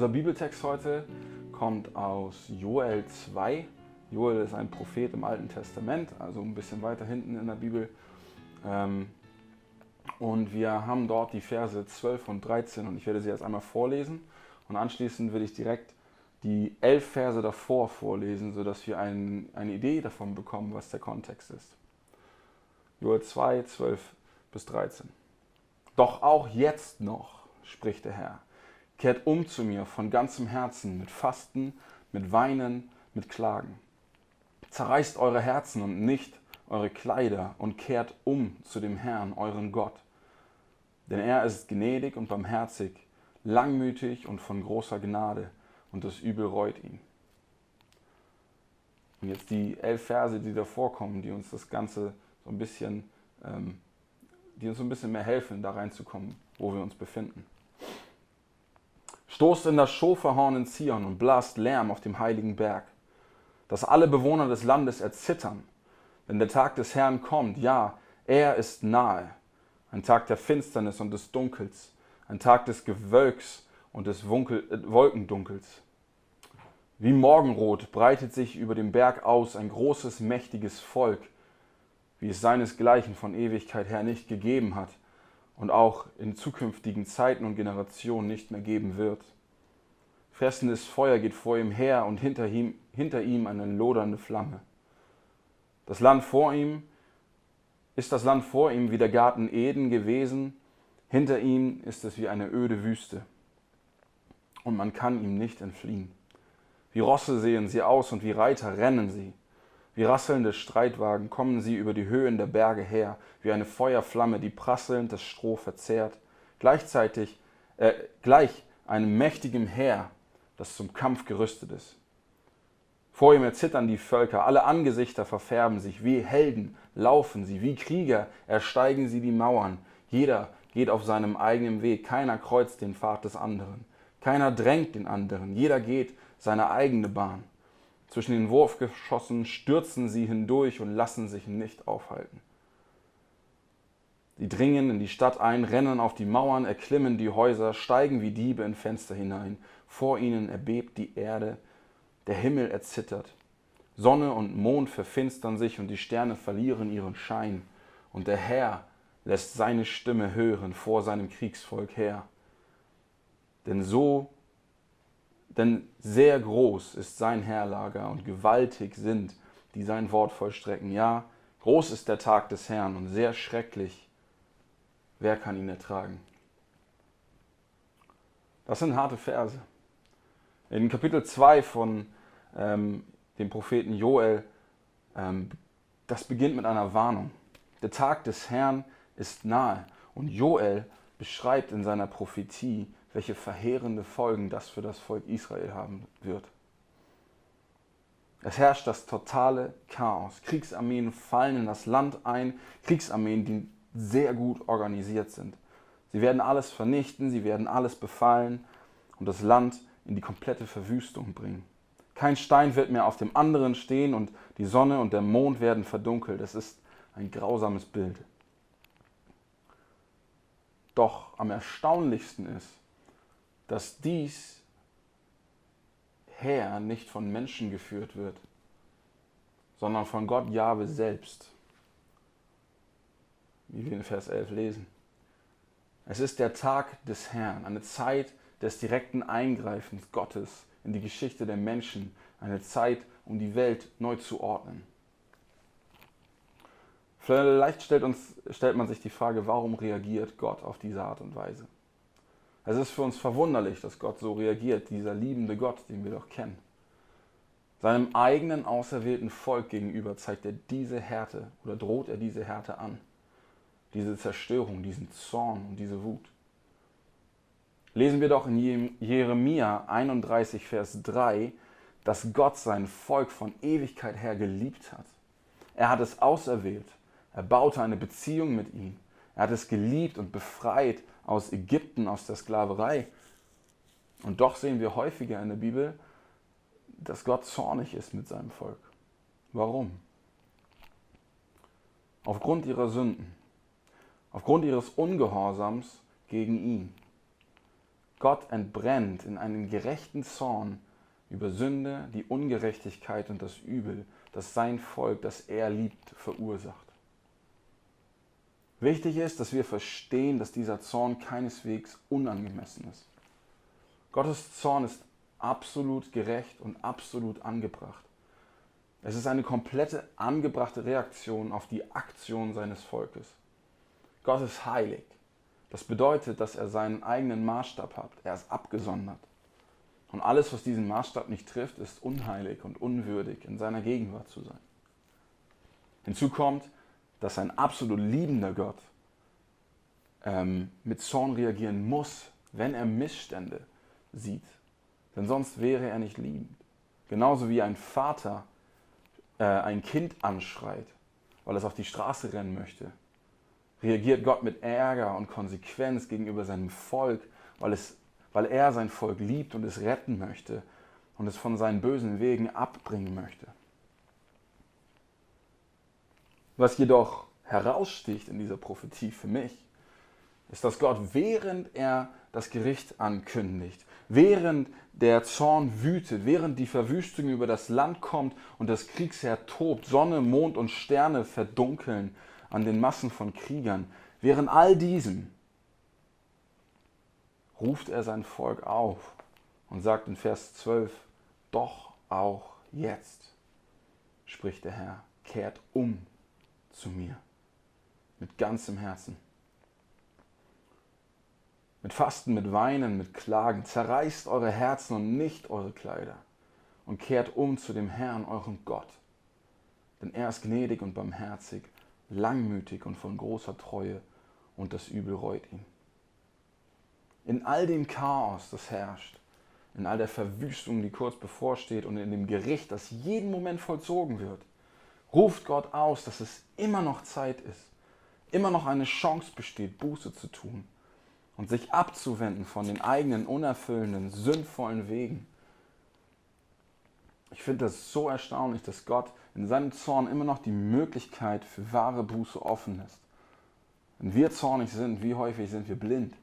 Unser Bibeltext heute kommt aus Joel 2. Joel ist ein Prophet im Alten Testament, also ein bisschen weiter hinten in der Bibel. Ähm, und wir haben dort die Verse 12 und 13 und ich werde sie jetzt einmal vorlesen und anschließend will ich direkt die elf Verse davor vorlesen, sodass wir ein, eine Idee davon bekommen, was der Kontext ist. Joel 2, 12 bis 13. Doch auch jetzt noch, spricht der Herr, kehrt um zu mir von ganzem Herzen mit Fasten, mit Weinen, mit Klagen. Zerreißt eure Herzen und nicht eure Kleider und kehrt um zu dem Herrn, euren Gott. Denn er ist gnädig und barmherzig, langmütig und von großer Gnade, und das Übel reut ihn. Und jetzt die elf Verse, die davor kommen, die uns das Ganze so ein bisschen, ähm, die uns so ein bisschen mehr helfen, da reinzukommen, wo wir uns befinden. Stoßt in das Schofahorn in Zion und blast Lärm auf dem heiligen Berg, dass alle Bewohner des Landes erzittern, wenn der Tag des Herrn kommt, ja, er ist nahe, ein Tag der Finsternis und des Dunkels, ein Tag des Gewölks und des Wunkel, äh, Wolkendunkels. Wie Morgenrot breitet sich über dem Berg aus ein großes, mächtiges Volk, wie es seinesgleichen von Ewigkeit her nicht gegeben hat und auch in zukünftigen Zeiten und Generationen nicht mehr geben wird. Fressendes Feuer geht vor ihm her und hinter ihm, hinter ihm eine lodernde Flamme. Das Land vor ihm ist das Land vor ihm wie der Garten Eden gewesen, hinter ihm ist es wie eine öde Wüste und man kann ihm nicht entfliehen. Wie Rosse sehen sie aus und wie Reiter rennen sie. Wie rasselnde Streitwagen kommen sie über die Höhen der Berge her, wie eine Feuerflamme, die prasselnd das Stroh verzehrt, gleichzeitig äh, gleich einem mächtigen Heer, das zum Kampf gerüstet ist. Vor ihm erzittern die Völker, alle Angesichter verfärben sich, wie Helden laufen sie, wie Krieger ersteigen sie die Mauern, jeder geht auf seinem eigenen Weg, keiner kreuzt den Pfad des anderen. Keiner drängt den anderen, jeder geht seine eigene Bahn. Zwischen den Wurfgeschossen stürzen sie hindurch und lassen sich nicht aufhalten. Sie dringen in die Stadt ein, rennen auf die Mauern, erklimmen die Häuser, steigen wie Diebe in Fenster hinein. Vor ihnen erbebt die Erde, der Himmel erzittert. Sonne und Mond verfinstern sich und die Sterne verlieren ihren Schein. Und der Herr lässt seine Stimme hören vor seinem Kriegsvolk her. Denn so, denn sehr groß ist sein Herrlager und gewaltig sind, die sein Wort vollstrecken. Ja, groß ist der Tag des Herrn und sehr schrecklich. Wer kann ihn ertragen? Das sind harte Verse. In Kapitel 2 von ähm, dem Propheten Joel, ähm, das beginnt mit einer Warnung. Der Tag des Herrn ist nahe. Und Joel beschreibt in seiner Prophetie, welche verheerende Folgen das für das Volk Israel haben wird. Es herrscht das totale Chaos. Kriegsarmeen fallen in das Land ein, Kriegsarmeen, die sehr gut organisiert sind. Sie werden alles vernichten, sie werden alles befallen und das Land in die komplette Verwüstung bringen. Kein Stein wird mehr auf dem anderen stehen und die Sonne und der Mond werden verdunkelt. Es ist ein grausames Bild. Doch am erstaunlichsten ist, dass dies Heer nicht von Menschen geführt wird, sondern von Gott Jahwe selbst, wie wir in Vers 11 lesen. Es ist der Tag des Herrn, eine Zeit des direkten Eingreifens Gottes in die Geschichte der Menschen, eine Zeit, um die Welt neu zu ordnen. Vielleicht stellt, uns, stellt man sich die Frage, warum reagiert Gott auf diese Art und Weise? Es ist für uns verwunderlich, dass Gott so reagiert, dieser liebende Gott, den wir doch kennen. Seinem eigenen auserwählten Volk gegenüber zeigt er diese Härte oder droht er diese Härte an. Diese Zerstörung, diesen Zorn und diese Wut. Lesen wir doch in Jeremia 31, Vers 3, dass Gott sein Volk von Ewigkeit her geliebt hat. Er hat es auserwählt. Er baute eine Beziehung mit ihm. Er hat es geliebt und befreit aus Ägypten, aus der Sklaverei. Und doch sehen wir häufiger in der Bibel, dass Gott zornig ist mit seinem Volk. Warum? Aufgrund ihrer Sünden, aufgrund ihres Ungehorsams gegen ihn. Gott entbrennt in einen gerechten Zorn über Sünde, die Ungerechtigkeit und das Übel, das sein Volk, das er liebt, verursacht. Wichtig ist, dass wir verstehen, dass dieser Zorn keineswegs unangemessen ist. Gottes Zorn ist absolut gerecht und absolut angebracht. Es ist eine komplette angebrachte Reaktion auf die Aktion seines Volkes. Gott ist heilig. Das bedeutet, dass er seinen eigenen Maßstab hat. Er ist abgesondert. Und alles, was diesen Maßstab nicht trifft, ist unheilig und unwürdig, in seiner Gegenwart zu sein. Hinzu kommt, dass ein absolut liebender Gott ähm, mit Zorn reagieren muss, wenn er Missstände sieht. Denn sonst wäre er nicht liebend. Genauso wie ein Vater äh, ein Kind anschreit, weil es auf die Straße rennen möchte, reagiert Gott mit Ärger und Konsequenz gegenüber seinem Volk, weil, es, weil er sein Volk liebt und es retten möchte und es von seinen bösen Wegen abbringen möchte. Was jedoch heraussticht in dieser Prophetie für mich, ist, dass Gott, während er das Gericht ankündigt, während der Zorn wütet, während die Verwüstung über das Land kommt und das Kriegsheer tobt, Sonne, Mond und Sterne verdunkeln an den Massen von Kriegern, während all diesem ruft er sein Volk auf und sagt in Vers 12, doch auch jetzt, spricht der Herr, kehrt um zu mir mit ganzem Herzen mit Fasten, mit Weinen, mit Klagen. Zerreißt eure Herzen und nicht eure Kleider und kehrt um zu dem Herrn, eurem Gott. Denn er ist gnädig und barmherzig, langmütig und von großer Treue und das Übel reut ihn. In all dem Chaos, das herrscht, in all der Verwüstung, die kurz bevorsteht und in dem Gericht, das jeden Moment vollzogen wird, ruft Gott aus, dass es immer noch Zeit ist, immer noch eine Chance besteht, Buße zu tun und sich abzuwenden von den eigenen unerfüllenden, sündvollen Wegen. Ich finde das so erstaunlich, dass Gott in seinem Zorn immer noch die Möglichkeit für wahre Buße offen lässt. Wenn wir zornig sind, wie häufig sind wir blind?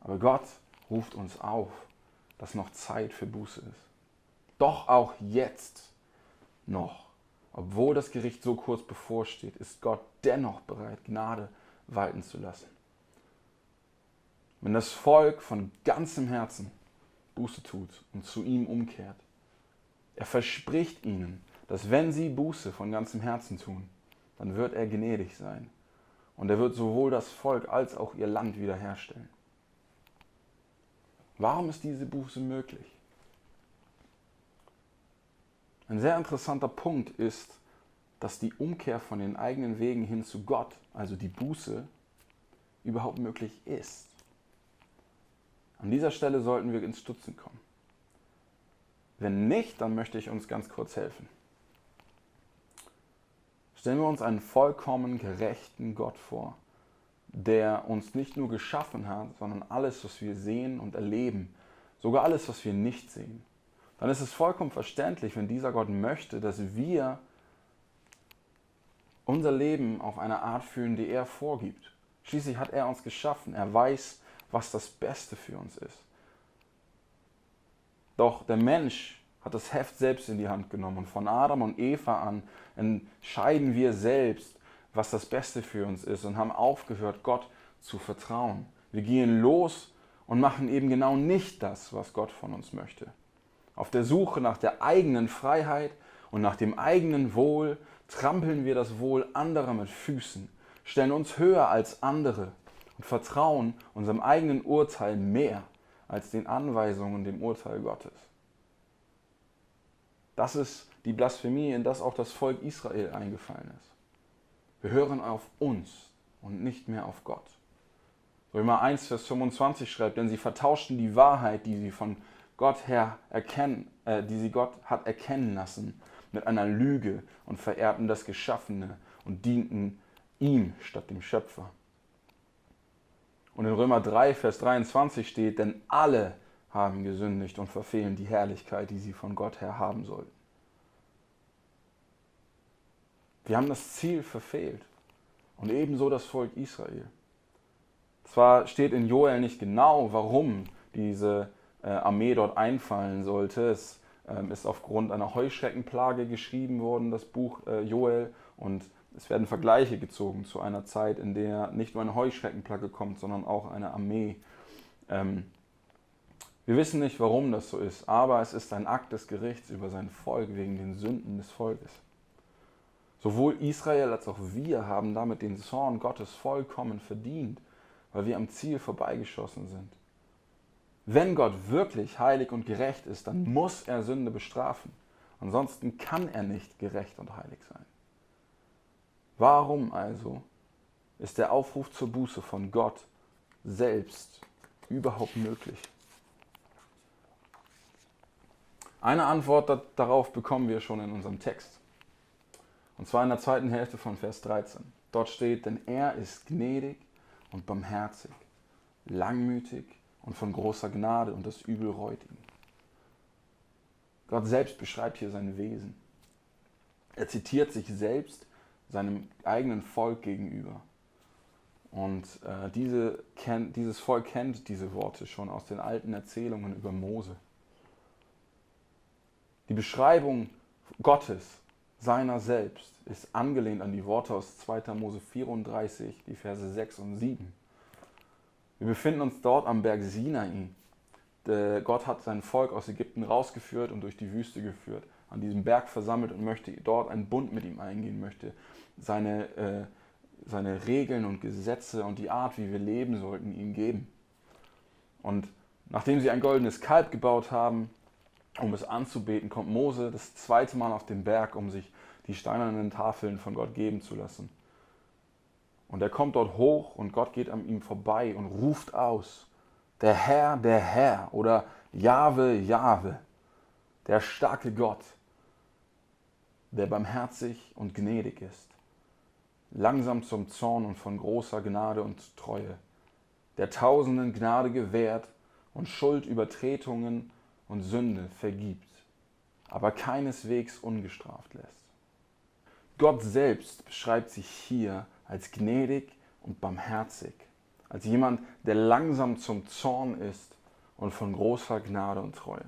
Aber Gott ruft uns auf, dass noch Zeit für Buße ist. Doch auch jetzt noch, obwohl das Gericht so kurz bevorsteht, ist Gott dennoch bereit, Gnade walten zu lassen. Wenn das Volk von ganzem Herzen Buße tut und zu ihm umkehrt, er verspricht ihnen, dass wenn sie Buße von ganzem Herzen tun, dann wird er gnädig sein und er wird sowohl das Volk als auch ihr Land wiederherstellen. Warum ist diese Buße möglich? Ein sehr interessanter Punkt ist, dass die Umkehr von den eigenen Wegen hin zu Gott, also die Buße, überhaupt möglich ist. An dieser Stelle sollten wir ins Stutzen kommen. Wenn nicht, dann möchte ich uns ganz kurz helfen. Stellen wir uns einen vollkommen gerechten Gott vor, der uns nicht nur geschaffen hat, sondern alles, was wir sehen und erleben, sogar alles, was wir nicht sehen. Dann ist es vollkommen verständlich, wenn dieser Gott möchte, dass wir unser Leben auf eine Art führen, die er vorgibt. Schließlich hat er uns geschaffen. Er weiß, was das Beste für uns ist. Doch der Mensch hat das Heft selbst in die Hand genommen und von Adam und Eva an entscheiden wir selbst, was das Beste für uns ist und haben aufgehört, Gott zu vertrauen. Wir gehen los und machen eben genau nicht das, was Gott von uns möchte. Auf der Suche nach der eigenen Freiheit und nach dem eigenen Wohl trampeln wir das Wohl anderer mit Füßen, stellen uns höher als andere und vertrauen unserem eigenen Urteil mehr als den Anweisungen dem Urteil Gottes. Das ist die Blasphemie, in das auch das Volk Israel eingefallen ist. Wir hören auf uns und nicht mehr auf Gott. Römer 1, Vers 25 schreibt, denn sie vertauschten die Wahrheit, die sie von Gott her erkennen, äh, die sie Gott hat erkennen lassen, mit einer Lüge und verehrten das Geschaffene und dienten ihm statt dem Schöpfer. Und in Römer 3, Vers 23 steht, denn alle haben gesündigt und verfehlen die Herrlichkeit, die sie von Gott her haben sollten. Wir haben das Ziel verfehlt. Und ebenso das Volk Israel. Zwar steht in Joel nicht genau, warum diese Armee dort einfallen sollte. Es ähm, ist aufgrund einer Heuschreckenplage geschrieben worden, das Buch äh, Joel. Und es werden Vergleiche gezogen zu einer Zeit, in der nicht nur eine Heuschreckenplage kommt, sondern auch eine Armee. Ähm, wir wissen nicht, warum das so ist, aber es ist ein Akt des Gerichts über sein Volk wegen den Sünden des Volkes. Sowohl Israel als auch wir haben damit den Zorn Gottes vollkommen verdient, weil wir am Ziel vorbeigeschossen sind. Wenn Gott wirklich heilig und gerecht ist, dann muss er Sünde bestrafen. Ansonsten kann er nicht gerecht und heilig sein. Warum also ist der Aufruf zur Buße von Gott selbst überhaupt möglich? Eine Antwort darauf bekommen wir schon in unserem Text. Und zwar in der zweiten Hälfte von Vers 13. Dort steht, denn er ist gnädig und barmherzig, langmütig und von großer Gnade und das Übel reut ihn. Gott selbst beschreibt hier sein Wesen. Er zitiert sich selbst seinem eigenen Volk gegenüber. Und äh, diese, kennt, dieses Volk kennt diese Worte schon aus den alten Erzählungen über Mose. Die Beschreibung Gottes, seiner selbst, ist angelehnt an die Worte aus 2. Mose 34, die Verse 6 und 7. Wir befinden uns dort am Berg Sinai. Gott hat sein Volk aus Ägypten rausgeführt und durch die Wüste geführt, an diesem Berg versammelt und möchte dort einen Bund mit ihm eingehen, möchte seine, äh, seine Regeln und Gesetze und die Art, wie wir leben sollten, ihm geben. Und nachdem sie ein goldenes Kalb gebaut haben, um es anzubeten, kommt Mose das zweite Mal auf den Berg, um sich die steinernen Tafeln von Gott geben zu lassen. Und er kommt dort hoch und Gott geht an ihm vorbei und ruft aus, der Herr, der Herr oder Jahwe, Jahwe, der starke Gott, der barmherzig und gnädig ist, langsam zum Zorn und von großer Gnade und Treue, der Tausenden Gnade gewährt und Schuldübertretungen und Sünde vergibt, aber keineswegs ungestraft lässt. Gott selbst beschreibt sich hier als gnädig und barmherzig, als jemand, der langsam zum Zorn ist und von großer Gnade und Treue.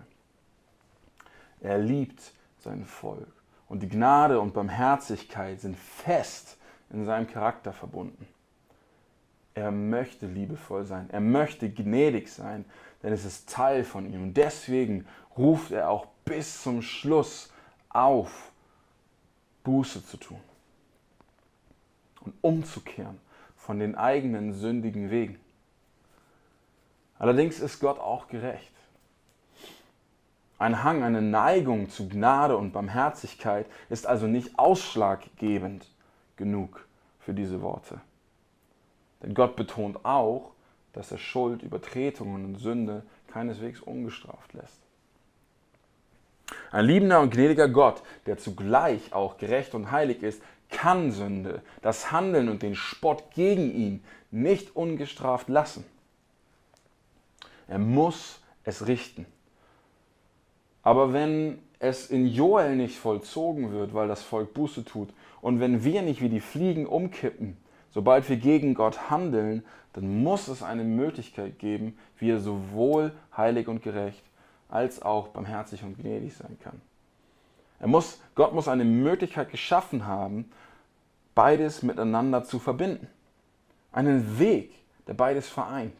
Er liebt sein Volk und die Gnade und Barmherzigkeit sind fest in seinem Charakter verbunden. Er möchte liebevoll sein, er möchte gnädig sein, denn es ist Teil von ihm. Und deswegen ruft er auch bis zum Schluss auf, Buße zu tun und umzukehren von den eigenen sündigen Wegen. Allerdings ist Gott auch gerecht. Ein Hang, eine Neigung zu Gnade und Barmherzigkeit ist also nicht ausschlaggebend genug für diese Worte. Denn Gott betont auch, dass er Schuld, Übertretungen und Sünde keineswegs ungestraft lässt. Ein liebender und gnädiger Gott, der zugleich auch gerecht und heilig ist, kann Sünde, das Handeln und den Spott gegen ihn nicht ungestraft lassen. Er muss es richten. Aber wenn es in Joel nicht vollzogen wird, weil das Volk Buße tut, und wenn wir nicht wie die Fliegen umkippen, sobald wir gegen Gott handeln, dann muss es eine Möglichkeit geben, wie er sowohl heilig und gerecht als auch barmherzig und gnädig sein kann. Er muss, Gott muss eine Möglichkeit geschaffen haben, beides miteinander zu verbinden. Einen Weg, der beides vereint.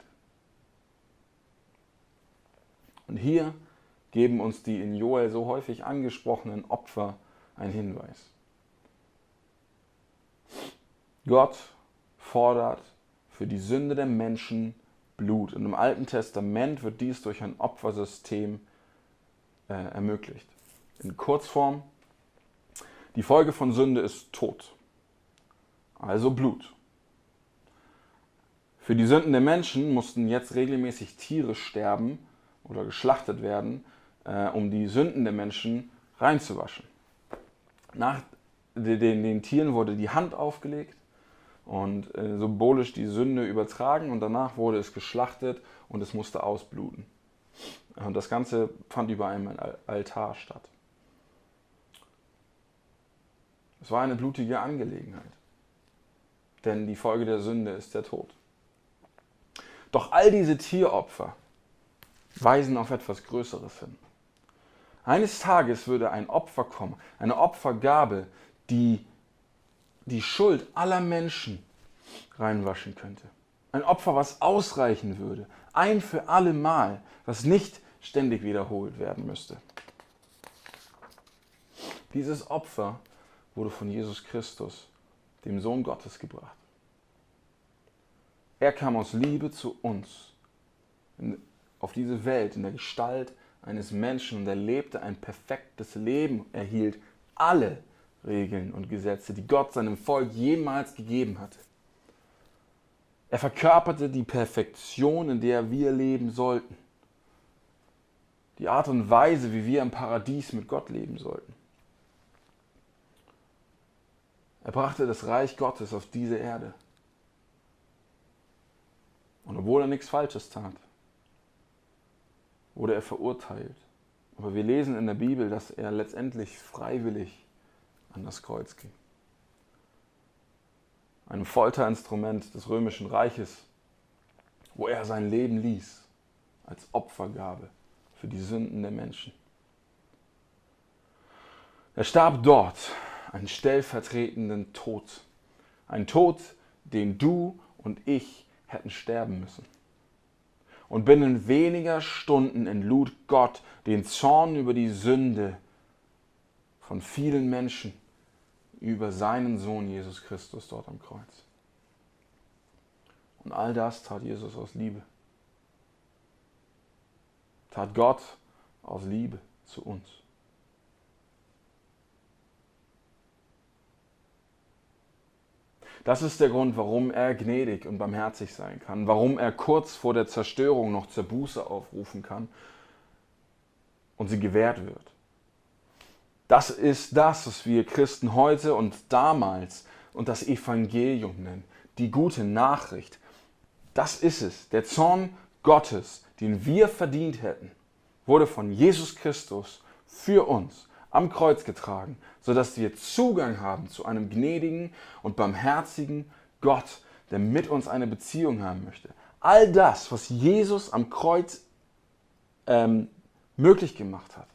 Und hier geben uns die in Joel so häufig angesprochenen Opfer einen Hinweis. Gott fordert für die Sünde der Menschen Blut. Und im Alten Testament wird dies durch ein Opfersystem äh, ermöglicht. In Kurzform, die Folge von Sünde ist Tod, also Blut. Für die Sünden der Menschen mussten jetzt regelmäßig Tiere sterben oder geschlachtet werden, äh, um die Sünden der Menschen reinzuwaschen. Nach den, den Tieren wurde die Hand aufgelegt und äh, symbolisch die Sünde übertragen und danach wurde es geschlachtet und es musste ausbluten. Und das Ganze fand über einem Altar statt. Es war eine blutige Angelegenheit, denn die Folge der Sünde ist der Tod. Doch all diese Tieropfer weisen auf etwas Größeres hin. Eines Tages würde ein Opfer kommen, eine Opfergabe, die die Schuld aller Menschen reinwaschen könnte. Ein Opfer, was ausreichen würde, ein für alle Mal, was nicht ständig wiederholt werden müsste. Dieses Opfer wurde von Jesus Christus, dem Sohn Gottes, gebracht. Er kam aus Liebe zu uns auf diese Welt in der Gestalt eines Menschen und er lebte ein perfektes Leben, erhielt alle Regeln und Gesetze, die Gott seinem Volk jemals gegeben hatte. Er verkörperte die Perfektion, in der wir leben sollten. Die Art und Weise, wie wir im Paradies mit Gott leben sollten. Er brachte das Reich Gottes auf diese Erde. Und obwohl er nichts Falsches tat, wurde er verurteilt. Aber wir lesen in der Bibel, dass er letztendlich freiwillig an das Kreuz ging. Ein Folterinstrument des römischen Reiches, wo er sein Leben ließ als Opfergabe für die Sünden der Menschen. Er starb dort einen stellvertretenden Tod. Ein Tod, den du und ich hätten sterben müssen. Und binnen weniger Stunden entlud Gott den Zorn über die Sünde von vielen Menschen über seinen Sohn Jesus Christus dort am Kreuz. Und all das tat Jesus aus Liebe. Tat Gott aus Liebe zu uns. Das ist der Grund, warum er gnädig und barmherzig sein kann, warum er kurz vor der Zerstörung noch zur Buße aufrufen kann und sie gewährt wird. Das ist das, was wir Christen heute und damals und das Evangelium nennen, die gute Nachricht. Das ist es. Der Zorn Gottes, den wir verdient hätten, wurde von Jesus Christus für uns am Kreuz getragen, sodass wir Zugang haben zu einem gnädigen und barmherzigen Gott, der mit uns eine Beziehung haben möchte. All das, was Jesus am Kreuz ähm, möglich gemacht hat,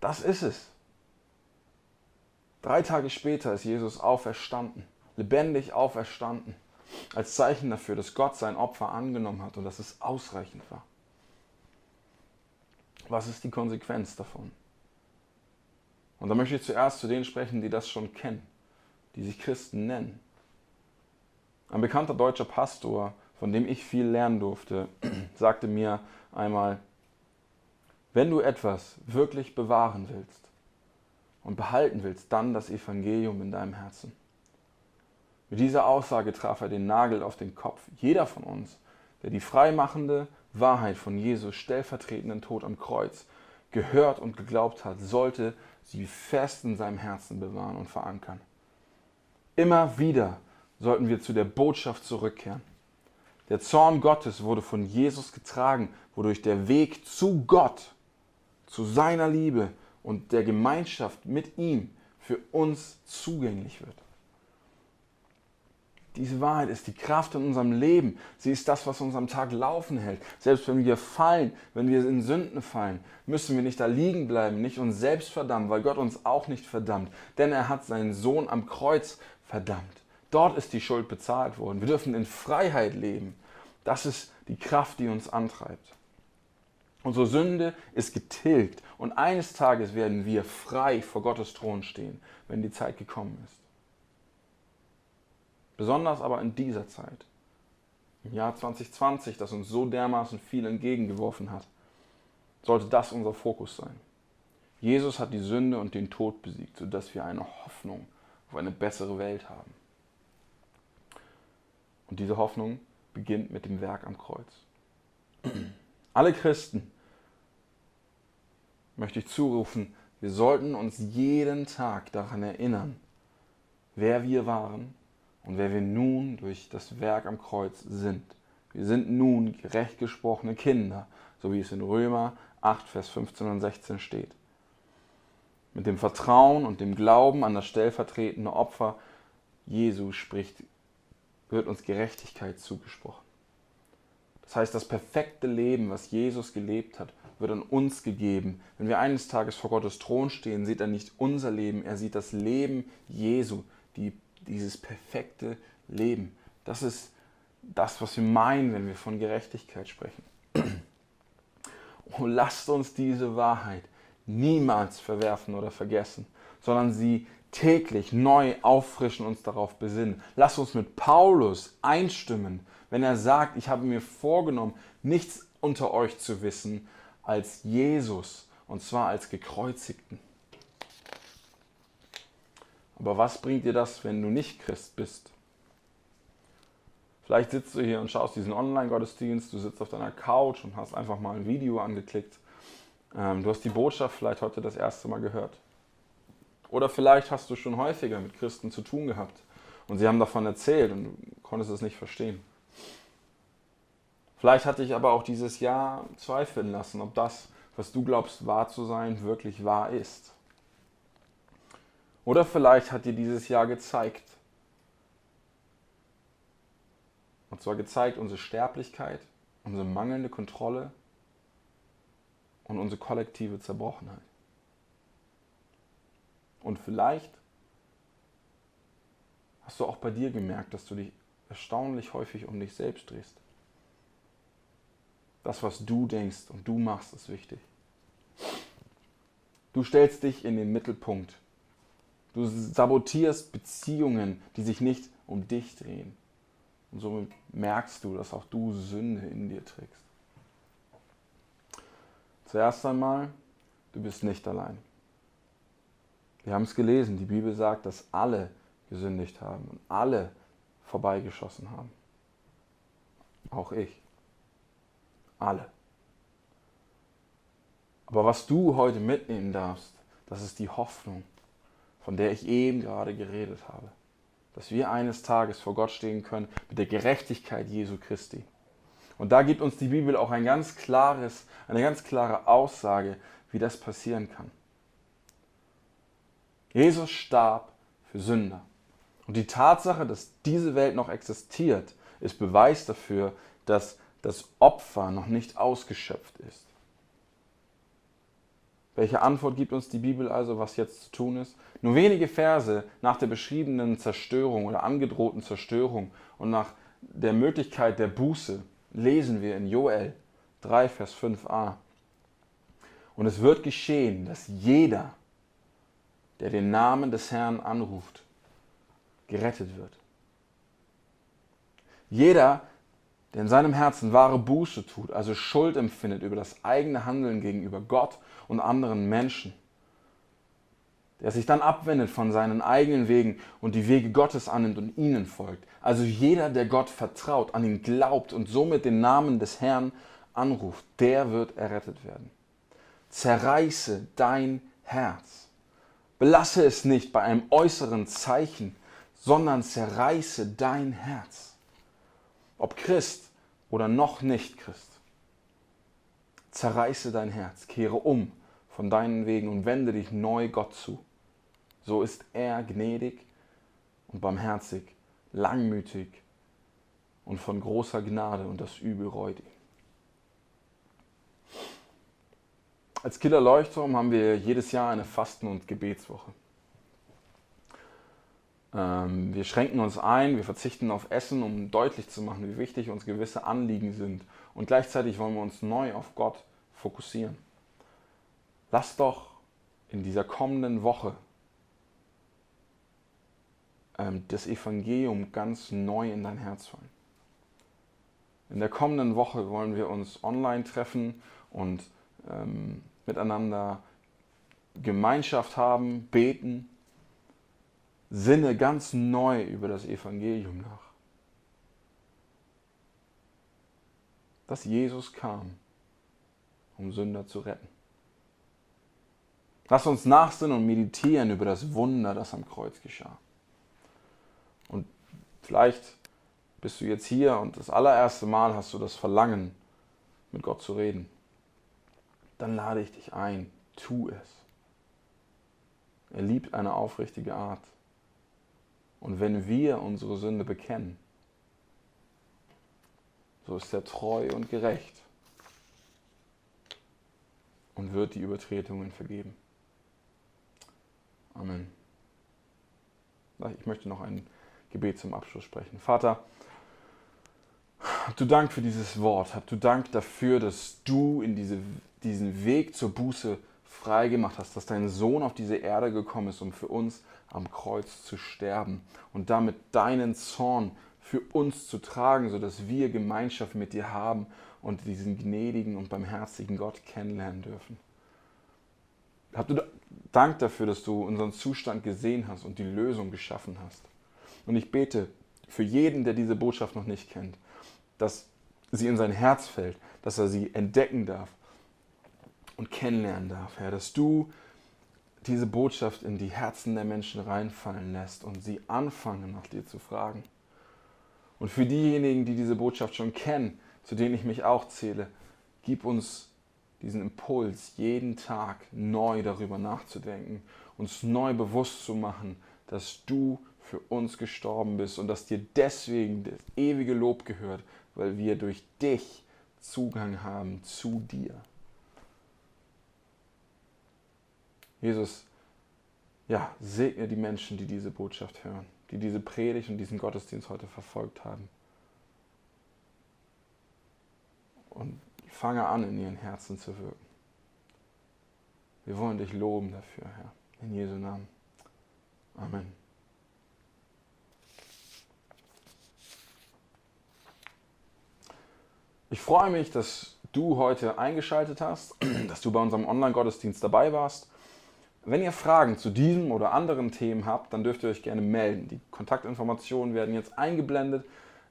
das ist es. Drei Tage später ist Jesus auferstanden, lebendig auferstanden, als Zeichen dafür, dass Gott sein Opfer angenommen hat und dass es ausreichend war. Was ist die Konsequenz davon? Und da möchte ich zuerst zu denen sprechen, die das schon kennen, die sich Christen nennen. Ein bekannter deutscher Pastor, von dem ich viel lernen durfte, sagte mir einmal, wenn du etwas wirklich bewahren willst und behalten willst, dann das Evangelium in deinem Herzen. Mit dieser Aussage traf er den Nagel auf den Kopf. Jeder von uns, der die freimachende Wahrheit von Jesus stellvertretenden Tod am Kreuz gehört und geglaubt hat, sollte sie fest in seinem Herzen bewahren und verankern. Immer wieder sollten wir zu der Botschaft zurückkehren. Der Zorn Gottes wurde von Jesus getragen, wodurch der Weg zu Gott, zu seiner Liebe und der Gemeinschaft mit ihm für uns zugänglich wird. Diese Wahrheit ist die Kraft in unserem Leben. Sie ist das, was uns am Tag laufen hält. Selbst wenn wir fallen, wenn wir in Sünden fallen, müssen wir nicht da liegen bleiben, nicht uns selbst verdammen, weil Gott uns auch nicht verdammt. Denn er hat seinen Sohn am Kreuz verdammt. Dort ist die Schuld bezahlt worden. Wir dürfen in Freiheit leben. Das ist die Kraft, die uns antreibt. Unsere Sünde ist getilgt und eines Tages werden wir frei vor Gottes Thron stehen, wenn die Zeit gekommen ist. Besonders aber in dieser Zeit, im Jahr 2020, das uns so dermaßen viel entgegengeworfen hat, sollte das unser Fokus sein. Jesus hat die Sünde und den Tod besiegt, sodass wir eine Hoffnung auf eine bessere Welt haben. Und diese Hoffnung beginnt mit dem Werk am Kreuz. Alle Christen möchte ich zurufen, wir sollten uns jeden Tag daran erinnern, wer wir waren und wer wir nun durch das Werk am Kreuz sind. Wir sind nun gerecht gesprochene Kinder, so wie es in Römer 8, Vers 15 und 16 steht. Mit dem Vertrauen und dem Glauben an das stellvertretende Opfer Jesu spricht, wird uns Gerechtigkeit zugesprochen. Das heißt, das perfekte Leben, was Jesus gelebt hat, wird an uns gegeben. Wenn wir eines Tages vor Gottes Thron stehen, sieht er nicht unser Leben, er sieht das Leben Jesu, die, dieses perfekte Leben. Das ist das, was wir meinen, wenn wir von Gerechtigkeit sprechen. Und lasst uns diese Wahrheit niemals verwerfen oder vergessen, sondern sie täglich neu auffrischen, uns darauf besinnen. Lasst uns mit Paulus einstimmen, wenn er sagt, ich habe mir vorgenommen, nichts unter euch zu wissen als Jesus, und zwar als gekreuzigten. Aber was bringt dir das, wenn du nicht Christ bist? Vielleicht sitzt du hier und schaust diesen Online-Gottesdienst, du sitzt auf deiner Couch und hast einfach mal ein Video angeklickt. Ähm, du hast die Botschaft vielleicht heute das erste Mal gehört. Oder vielleicht hast du schon häufiger mit Christen zu tun gehabt und sie haben davon erzählt und du konntest es nicht verstehen. Vielleicht hat dich aber auch dieses Jahr zweifeln lassen, ob das, was du glaubst wahr zu sein, wirklich wahr ist. Oder vielleicht hat dir dieses Jahr gezeigt, Und zwar gezeigt unsere Sterblichkeit, unsere mangelnde Kontrolle und unsere kollektive Zerbrochenheit. Und vielleicht hast du auch bei dir gemerkt, dass du dich erstaunlich häufig um dich selbst drehst. Das, was du denkst und du machst, ist wichtig. Du stellst dich in den Mittelpunkt. Du sabotierst Beziehungen, die sich nicht um dich drehen. Und somit merkst du, dass auch du Sünde in dir trägst. Zuerst einmal, du bist nicht allein. Wir haben es gelesen, die Bibel sagt, dass alle gesündigt haben und alle vorbeigeschossen haben. Auch ich. Alle. Aber was du heute mitnehmen darfst, das ist die Hoffnung, von der ich eben gerade geredet habe dass wir eines Tages vor Gott stehen können mit der Gerechtigkeit Jesu Christi. Und da gibt uns die Bibel auch ein ganz klares, eine ganz klare Aussage, wie das passieren kann. Jesus starb für Sünder. Und die Tatsache, dass diese Welt noch existiert, ist Beweis dafür, dass das Opfer noch nicht ausgeschöpft ist. Welche Antwort gibt uns die Bibel also, was jetzt zu tun ist? Nur wenige Verse nach der beschriebenen Zerstörung oder angedrohten Zerstörung und nach der Möglichkeit der Buße lesen wir in Joel 3, Vers 5a. Und es wird geschehen, dass jeder, der den Namen des Herrn anruft, gerettet wird. Jeder, der in seinem Herzen wahre Buße tut, also Schuld empfindet über das eigene Handeln gegenüber Gott und anderen Menschen, der sich dann abwendet von seinen eigenen Wegen und die Wege Gottes annimmt und ihnen folgt. Also jeder, der Gott vertraut, an ihn glaubt und somit den Namen des Herrn anruft, der wird errettet werden. Zerreiße dein Herz. Belasse es nicht bei einem äußeren Zeichen, sondern zerreiße dein Herz. Ob Christ oder noch nicht Christ. Zerreiße dein Herz, kehre um von deinen Wegen und wende dich neu Gott zu. So ist er gnädig und barmherzig, langmütig und von großer Gnade und das Übel reut ihn. Als Killer Leuchtturm haben wir jedes Jahr eine Fasten- und Gebetswoche. Ähm, wir schränken uns ein, wir verzichten auf Essen, um deutlich zu machen, wie wichtig uns gewisse Anliegen sind und gleichzeitig wollen wir uns neu auf Gott fokussieren. Lass doch in dieser kommenden Woche ähm, das Evangelium ganz neu in dein Herz fallen. In der kommenden Woche wollen wir uns online treffen und ähm, miteinander Gemeinschaft haben, beten, sinne ganz neu über das Evangelium nach. dass Jesus kam, um Sünder zu retten. Lass uns nachsinnen und meditieren über das Wunder, das am Kreuz geschah. Und vielleicht bist du jetzt hier und das allererste Mal hast du das Verlangen, mit Gott zu reden. Dann lade ich dich ein, tu es. Er liebt eine aufrichtige Art. Und wenn wir unsere Sünde bekennen, so ist er treu und gerecht und wird die Übertretungen vergeben. Amen. Ich möchte noch ein Gebet zum Abschluss sprechen. Vater, habt du Dank für dieses Wort, habt du Dank dafür, dass du in diese, diesen Weg zur Buße freigemacht hast, dass dein Sohn auf diese Erde gekommen ist, um für uns am Kreuz zu sterben und damit deinen Zorn für uns zu tragen, sodass wir Gemeinschaft mit dir haben und diesen gnädigen und barmherzigen Gott kennenlernen dürfen. Habt du Dank dafür, dass du unseren Zustand gesehen hast und die Lösung geschaffen hast. Und ich bete für jeden, der diese Botschaft noch nicht kennt, dass sie in sein Herz fällt, dass er sie entdecken darf und kennenlernen darf, Herr, dass du diese Botschaft in die Herzen der Menschen reinfallen lässt und sie anfangen, nach dir zu fragen. Und für diejenigen, die diese Botschaft schon kennen, zu denen ich mich auch zähle, gib uns diesen Impuls, jeden Tag neu darüber nachzudenken, uns neu bewusst zu machen, dass du für uns gestorben bist und dass dir deswegen das ewige Lob gehört, weil wir durch dich Zugang haben zu dir. Jesus, ja, segne die Menschen, die diese Botschaft hören, die diese Predigt und diesen Gottesdienst heute verfolgt haben. Und fange an, in ihren Herzen zu wirken. Wir wollen dich loben dafür, Herr. In Jesu Namen. Amen. Ich freue mich, dass du heute eingeschaltet hast, dass du bei unserem Online-Gottesdienst dabei warst. Wenn ihr Fragen zu diesem oder anderen Themen habt, dann dürft ihr euch gerne melden. Die Kontaktinformationen werden jetzt eingeblendet.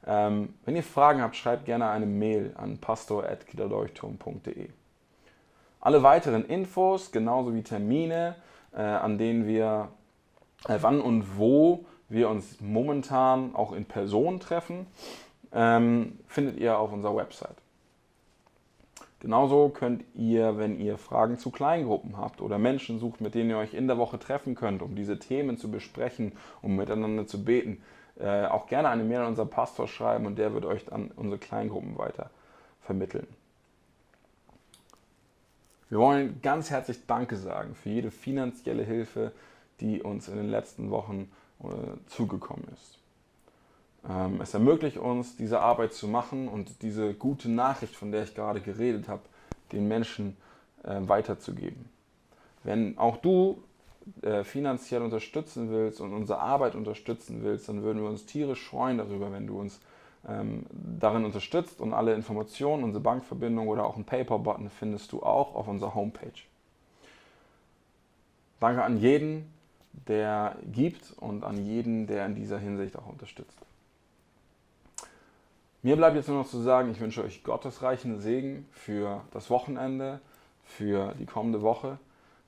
Ähm, wenn ihr Fragen habt, schreibt gerne eine Mail an pastor.kidderleuchtturm.de. Alle weiteren Infos, genauso wie Termine, äh, an denen wir, äh, wann und wo wir uns momentan auch in Person treffen, ähm, findet ihr auf unserer Website. Genauso könnt ihr, wenn ihr Fragen zu Kleingruppen habt oder Menschen sucht, mit denen ihr euch in der Woche treffen könnt, um diese Themen zu besprechen, um miteinander zu beten, äh, auch gerne eine Mail an unseren Pastor schreiben und der wird euch dann unsere Kleingruppen weiter vermitteln. Wir wollen ganz herzlich Danke sagen für jede finanzielle Hilfe, die uns in den letzten Wochen äh, zugekommen ist. Ähm, es ermöglicht uns, diese Arbeit zu machen und diese gute Nachricht, von der ich gerade geredet habe, den Menschen äh, weiterzugeben. Wenn auch du äh, finanziell unterstützen willst und unsere Arbeit unterstützen willst, dann würden wir uns tierisch freuen darüber, wenn du uns ähm, darin unterstützt und alle Informationen, unsere Bankverbindung oder auch einen PayPal-Button findest du auch auf unserer Homepage. Danke an jeden, der gibt und an jeden, der in dieser Hinsicht auch unterstützt. Mir bleibt jetzt nur noch zu sagen, ich wünsche euch gottesreichen Segen für das Wochenende, für die kommende Woche.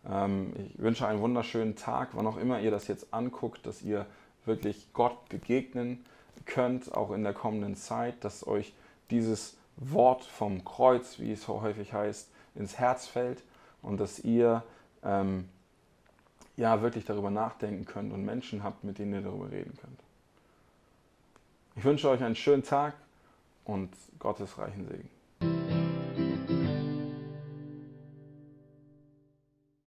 Ähm, ich wünsche einen wunderschönen Tag, wann auch immer ihr das jetzt anguckt, dass ihr wirklich Gott begegnen könnt, auch in der kommenden Zeit, dass euch dieses Wort vom Kreuz, wie es so häufig heißt, ins Herz fällt und dass ihr ähm, ja wirklich darüber nachdenken könnt und Menschen habt, mit denen ihr darüber reden könnt. Ich wünsche euch einen schönen Tag und Gottes reichen Segen.